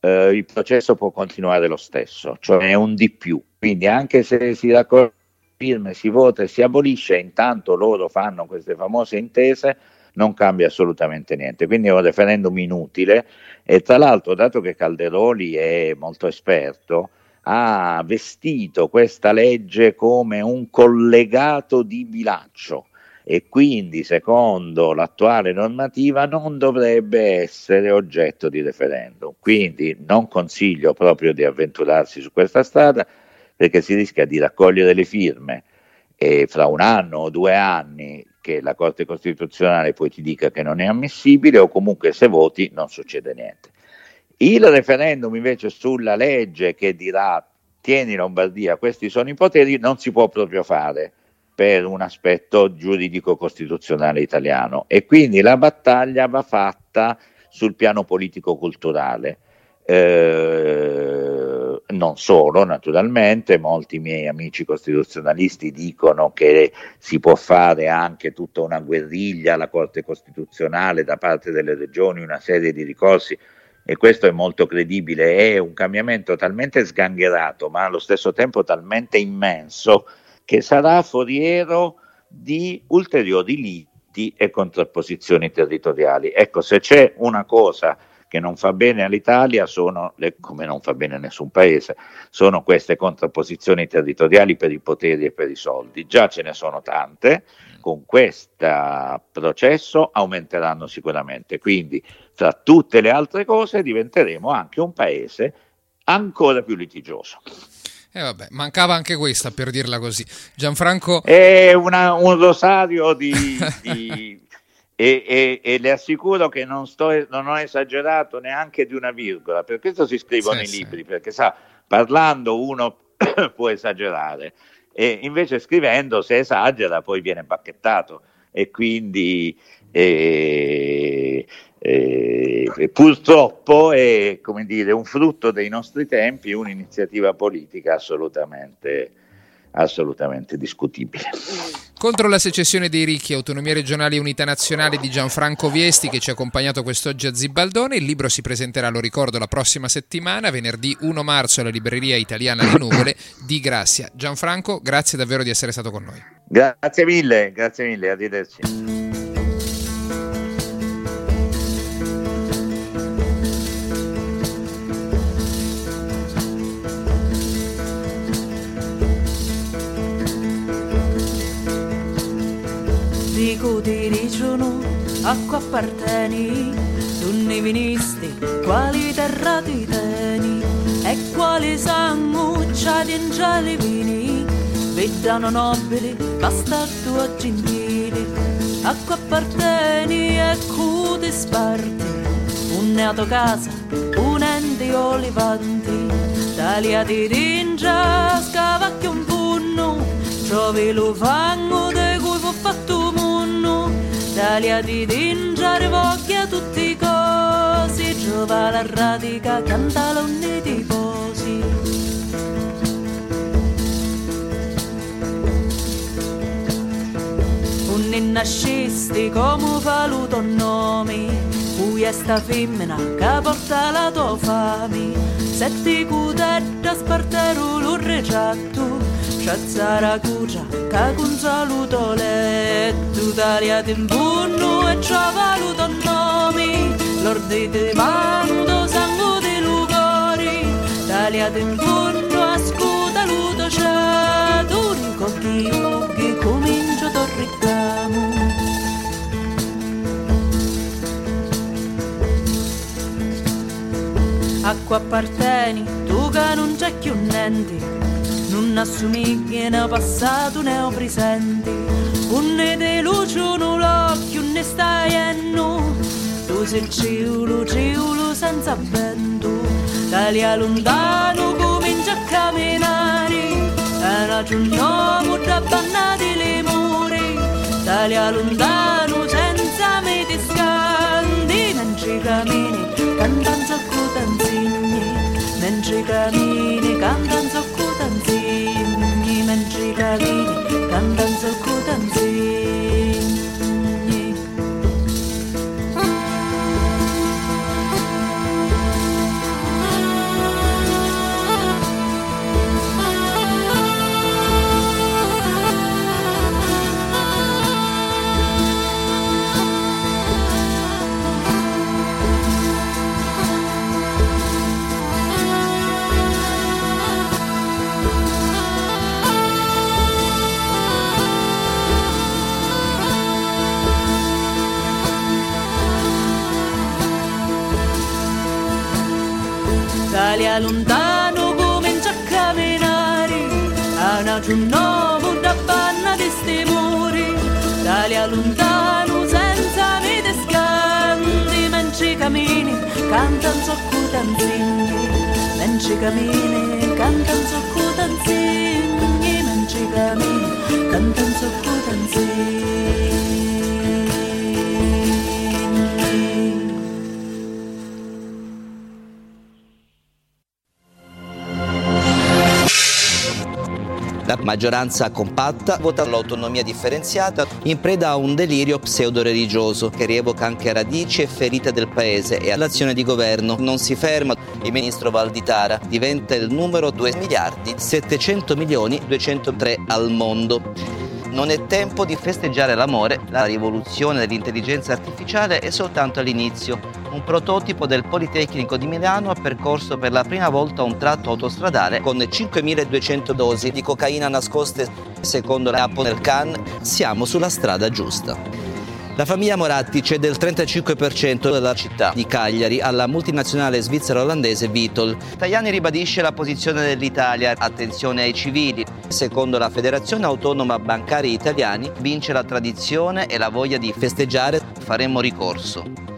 eh, il processo può continuare lo stesso, cioè è un di più. Quindi anche se si raccoglie firme, si vota e si abolisce, intanto loro fanno queste famose intese, non cambia assolutamente niente. Quindi è un referendum inutile e tra l'altro, dato che Calderoli è molto esperto, ha vestito questa legge come un collegato di bilancio e quindi secondo l'attuale normativa non dovrebbe essere oggetto di referendum. Quindi non consiglio proprio di avventurarsi su questa strada perché si rischia di raccogliere le firme e fra un anno o due anni che la Corte Costituzionale poi ti dica che non è ammissibile o comunque se voti non succede niente. Il referendum invece sulla legge che dirà tieni Lombardia, questi sono i poteri, non si può proprio fare per un aspetto giuridico costituzionale italiano e quindi la battaglia va fatta sul piano politico-culturale. Eh, non solo, naturalmente, molti miei amici costituzionalisti dicono che si può fare anche tutta una guerriglia alla Corte Costituzionale da parte delle regioni, una serie di ricorsi e questo è molto credibile, è un cambiamento talmente sgangherato ma allo stesso tempo talmente immenso che sarà foriero di ulteriori liti e contrapposizioni territoriali. Ecco, se c'è una cosa che non fa bene all'Italia sono, le, come non fa bene a nessun paese, sono queste contrapposizioni territoriali per i poteri e per i soldi. Già ce ne sono tante, con questo processo aumenteranno sicuramente. Quindi, tra tutte le altre cose, diventeremo anche un paese ancora più litigioso. E eh vabbè, mancava anche questa per dirla così. Gianfranco. È una, un rosario di. di e, e, e, le assicuro che non, sto, non ho esagerato neanche di una virgola, per questo si scrivono sì, i libri, sì. perché sa, parlando uno può esagerare, e invece scrivendo se esagera poi viene bacchettato e quindi eh, eh, purtroppo è come dire, un frutto dei nostri tempi, un'iniziativa politica assolutamente, assolutamente discutibile. Contro la secessione dei ricchi, autonomia regionale e unità nazionale di Gianfranco Viesti che ci ha accompagnato quest'oggi a Zibaldone. Il libro si presenterà, lo ricordo, la prossima settimana, venerdì 1 marzo alla libreria italiana di Nuvole di Grazia. Gianfranco, grazie davvero di essere stato con noi. Grazie mille, grazie mille, arrivederci. Ti dicono a qua apparteni. Tu ne vinisti quali terra ti teni? E quali sanguccia di angeli vini? Vedano nobili bastardo a gentili. A qua apparteni e cuti sparti. Un neato casa un ente olivanti. Tagliati d'ingia scavacchi un punno. Trovi lo fango de cui fu fatto munno tagliati d'ingia voglia tutti i cosi giova la radica canta l'onne di posi un nascisti come valuto nome cui è sta femmina che porta la tua fame se ti cudetta spartero l'urreggiato Cucia che con saluto letto tagliate in bunno e ci valuto nome l'ordine di mando sangue di lugori tagliate in bunno ascuta luto duri con chi che comincio a ricamo acqua apparteni tu che non c'è più niente non assomiglia né passato né presente un ne de luce un l'occhio ne stai enno tu sei ciulo ciulo senza vento taglia lontano comincia a camminare. Era un uomo da bannati le muri. Taglia lontano senza me ti scandi. Mentre cammini cantando con tanzini mentre cammini cantando con mentre cammini cantando con tanzini Italia Lontano senza vite scandi mentre cammini cantano socco tanzini mentre cammini cantano socco tanzini mentre cammini cantano socco tanzini Maggioranza compatta vota l'autonomia differenziata in preda a un delirio pseudo-religioso che rievoca anche radici e ferite del paese e all'azione di governo. Non si ferma. Il ministro Valditara diventa il numero 2 miliardi 700 milioni 203 al mondo. Non è tempo di festeggiare l'amore, la rivoluzione dell'intelligenza artificiale è soltanto all'inizio. Un prototipo del Politecnico di Milano ha percorso per la prima volta un tratto autostradale con 5.200 dosi di cocaina nascoste. Secondo la del Can, siamo sulla strada giusta. La famiglia Moratti cede il 35% della città di Cagliari alla multinazionale svizzero-olandese Vitol. Tajani ribadisce la posizione dell'Italia, attenzione ai civili. Secondo la Federazione Autonoma Bancari Italiani vince la tradizione e la voglia di festeggiare, faremo ricorso.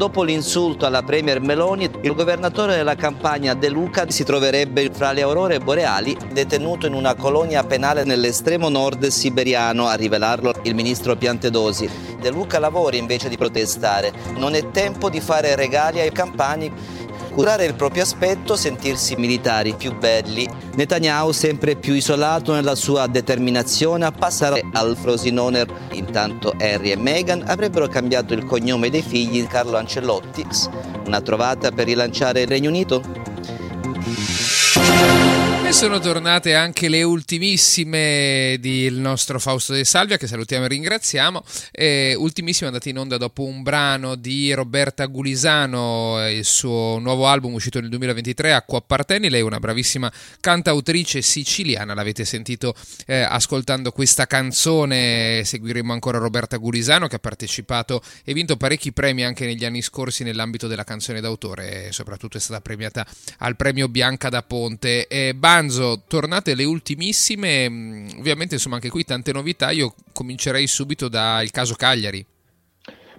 Dopo l'insulto alla Premier Meloni, il governatore della campagna De Luca si troverebbe fra le aurore boreali, detenuto in una colonia penale nell'estremo nord siberiano, a rivelarlo il ministro Piantedosi. De Luca lavora invece di protestare. Non è tempo di fare regali ai campani curare il proprio aspetto, sentirsi militari più belli. Netanyahu sempre più isolato nella sua determinazione a passare al Frosinone. Intanto Harry e Meghan avrebbero cambiato il cognome dei figli Carlo Ancelotti. Una trovata per rilanciare il Regno Unito? E sono tornate anche le ultimissime del nostro Fausto De Salvia, che salutiamo e ringraziamo. Eh, ultimissime andate in onda dopo un brano di Roberta Gulisano, il suo nuovo album uscito nel 2023, Acqua Apparteni. Lei è una bravissima cantautrice siciliana, l'avete sentito eh, ascoltando questa canzone. Seguiremo ancora Roberta Gulisano, che ha partecipato e vinto parecchi premi anche negli anni scorsi nell'ambito della canzone d'autore, e soprattutto è stata premiata al premio Bianca da Ponte. E Banzo, tornate le ultimissime, mm, ovviamente insomma anche qui tante novità, io comincerei subito dal caso Cagliari.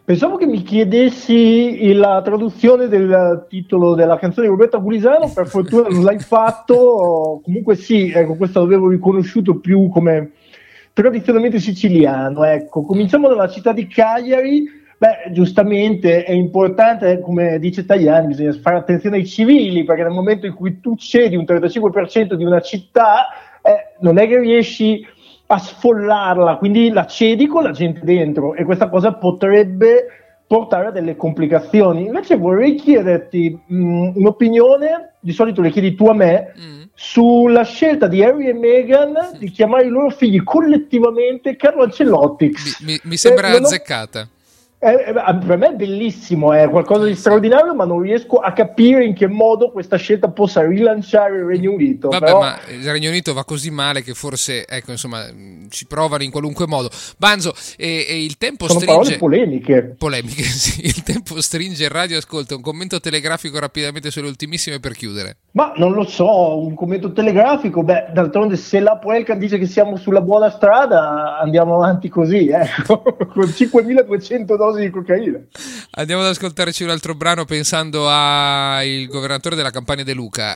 Pensavo che mi chiedessi la traduzione del titolo della canzone di Roberta Gulisano, per fortuna non l'hai fatto, comunque sì, ecco, questo l'avevo riconosciuto più come tradizionalmente siciliano, ecco. Cominciamo dalla città di Cagliari, beh, giustamente è importante, come dice Tajani, bisogna fare attenzione ai civili, perché nel momento in cui tu cedi un 35% di una città, eh, non è che riesci a sfollarla, quindi la cedi con la gente dentro e questa cosa potrebbe portare a delle complicazioni. Invece vorrei chiederti mh, un'opinione, di solito le chiedi tu a me, sulla scelta di Harry e Meghan di chiamare i loro figli collettivamente Carlo Ancelotti. Mi, mi sembra Eh, non ho- azzeccata. Eh, eh, per me è bellissimo, è qualcosa di straordinario, ma non riesco a capire in che modo questa scelta possa rilanciare il Regno Unito. Vabbè, però- ma il Regno Unito va così male che forse, ecco, insomma, mh, ci provano in qualunque modo. Banzo, e, e il tempo sono stringe... polemiche. Polemiche, sì. Il tempo stringe il radio. Ascolta, un commento telegrafico rapidamente sulle ultimissime per chiudere. Ma non lo so, un commento telegrafico, beh, d'altronde se la Poelcan dice che siamo sulla buona strada, andiamo avanti così, ecco, con 5200 dosi di cocaina. Andiamo ad ascoltarci un altro brano pensando al governatore della campagna De Luca.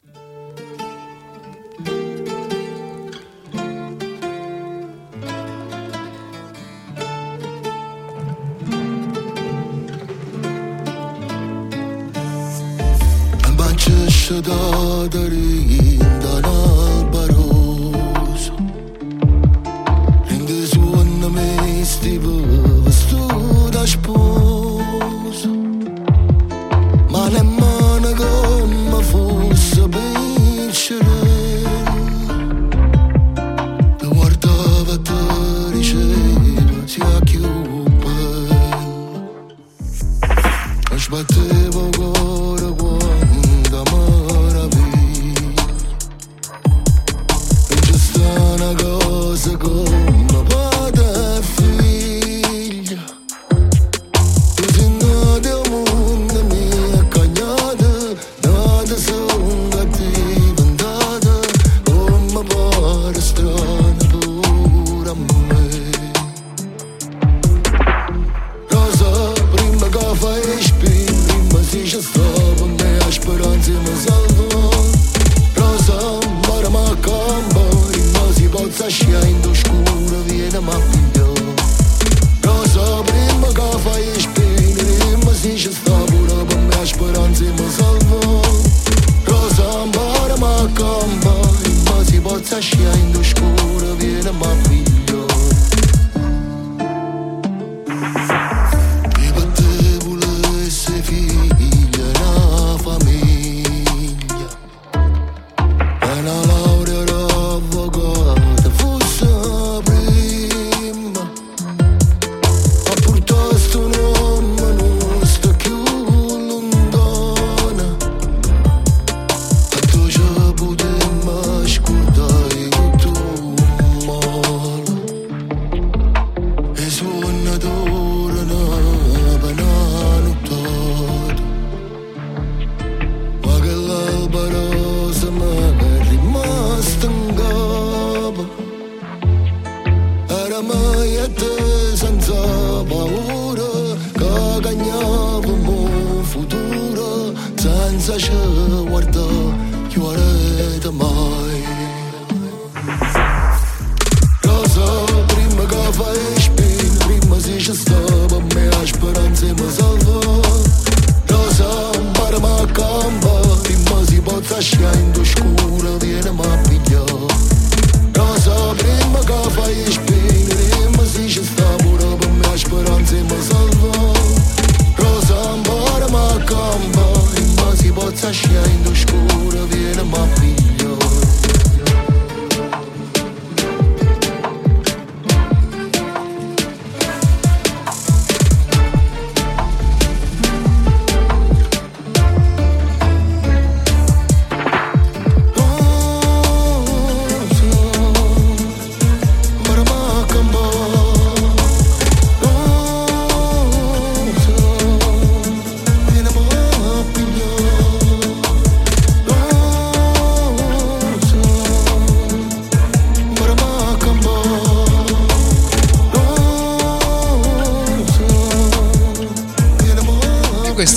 Bancesce da darinda l'albaroso Rende suona me stiva vesto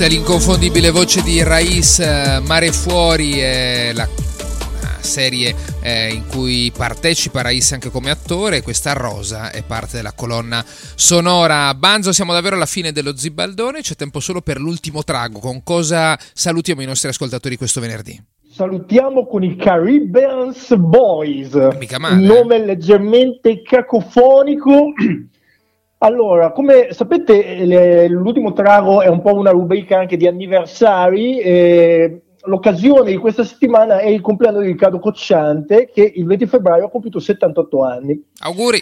l'inconfondibile voce di Rais eh, Mare Fuori, la serie eh, in cui partecipa Rais anche come attore. Questa Rosa è parte della colonna sonora. Banzo, siamo davvero alla fine dello Zibaldone. C'è tempo solo per l'ultimo trago. Con cosa salutiamo i nostri ascoltatori questo venerdì? Salutiamo con i Caribbeans Boys, Mica male, un eh. nome leggermente cacofonico. Allora, come sapete, le- l'ultimo trago è un po' una rubrica anche di anniversari. e l'occasione di questa settimana è il compleanno di Riccardo Cocciante, che il 20 febbraio ha compiuto 78 anni. Auguri!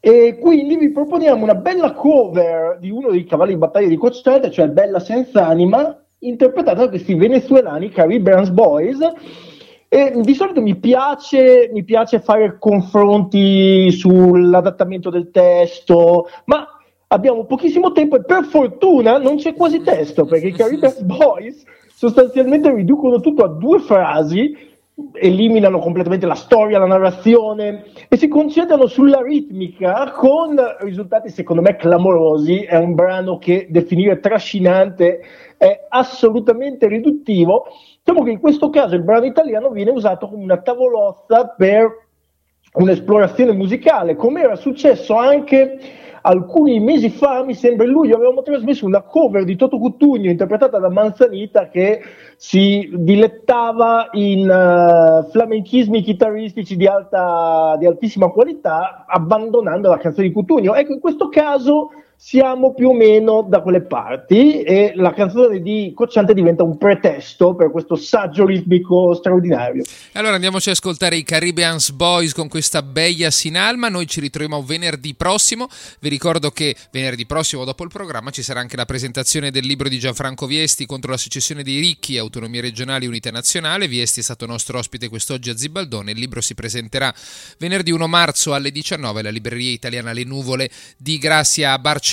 E quindi vi proponiamo una bella cover di uno dei cavalli di battaglia di Cocciante, cioè Bella senza anima, interpretata da questi venezuelani Caribbeans Boys. E di solito mi piace, mi piace fare confronti sull'adattamento del testo, ma abbiamo pochissimo tempo e per fortuna non c'è quasi testo, perché i Caribbeans Boys sostanzialmente riducono tutto a due frasi eliminano completamente la storia, la narrazione e si concentrano sulla ritmica con risultati secondo me clamorosi. È un brano che definire trascinante è assolutamente riduttivo. Diciamo che in questo caso il brano italiano viene usato come una tavolozza per un'esplorazione musicale, come era successo anche alcuni mesi fa, mi sembra in luglio, avevamo trasmesso una cover di Toto Cutugno interpretata da Manzanita che si dilettava in eh, flamenchismi chitarristici di, alta, di altissima qualità, abbandonando la canzone di Cutugno. Ecco, in questo caso siamo più o meno da quelle parti e la canzone di Cocciante diventa un pretesto per questo saggio ritmico straordinario. Allora andiamoci ad ascoltare i Caribbeans Boys con questa Beia Sinalma. Noi ci ritroviamo venerdì prossimo. Vi ricordo che venerdì prossimo, dopo il programma, ci sarà anche la presentazione del libro di Gianfranco Viesti contro la secessione dei ricchi, autonomie regionali unità nazionale. Viesti è stato nostro ospite quest'oggi a Zibaldone. Il libro si presenterà venerdì 1 marzo alle 19 alla libreria italiana Le Nuvole di Grazia a Barcellona.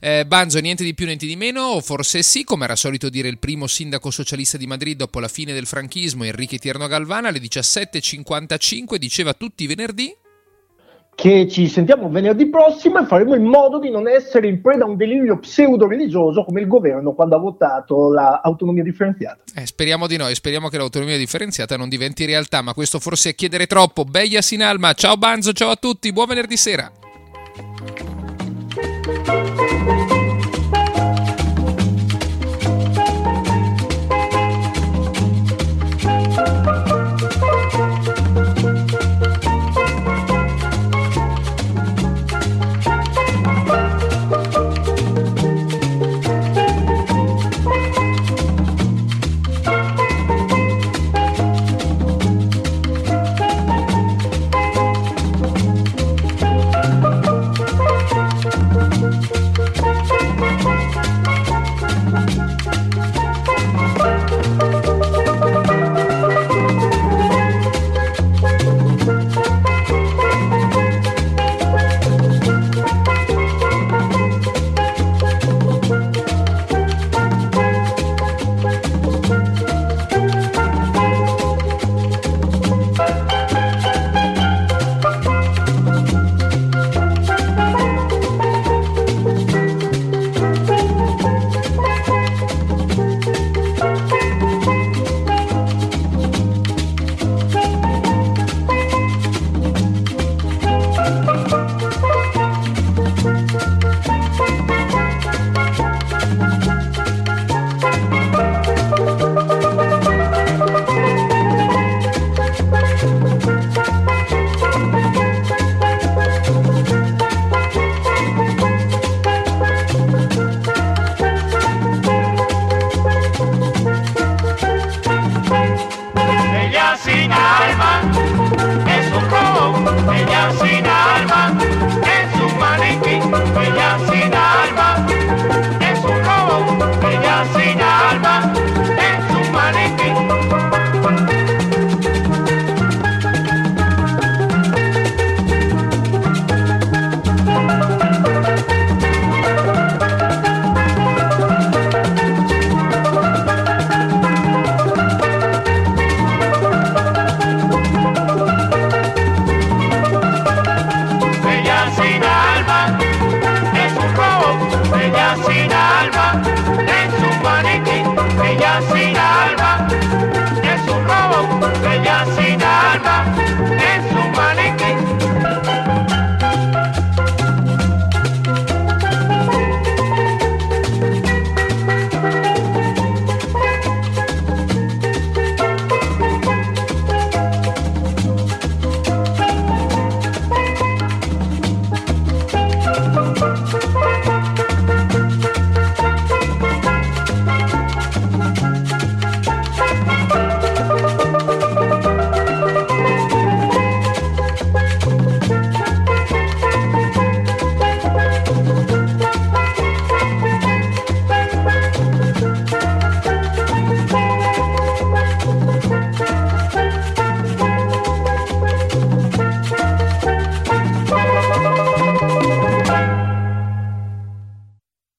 Eh, Banzo, niente di più, niente di meno, o forse sì, come era solito dire il primo sindaco socialista di Madrid dopo la fine del franchismo, Enrique Tierno Galvana, alle 17.55 diceva tutti i venerdì. che ci sentiamo venerdì prossimo e faremo in modo di non essere in preda a un delirio pseudo-religioso come il governo quando ha votato l'autonomia differenziata. Eh, speriamo di no e speriamo che l'autonomia differenziata non diventi realtà, ma questo forse è chiedere troppo. Beia Sinalma, ciao Banzo, ciao a tutti, buon venerdì sera. thank you.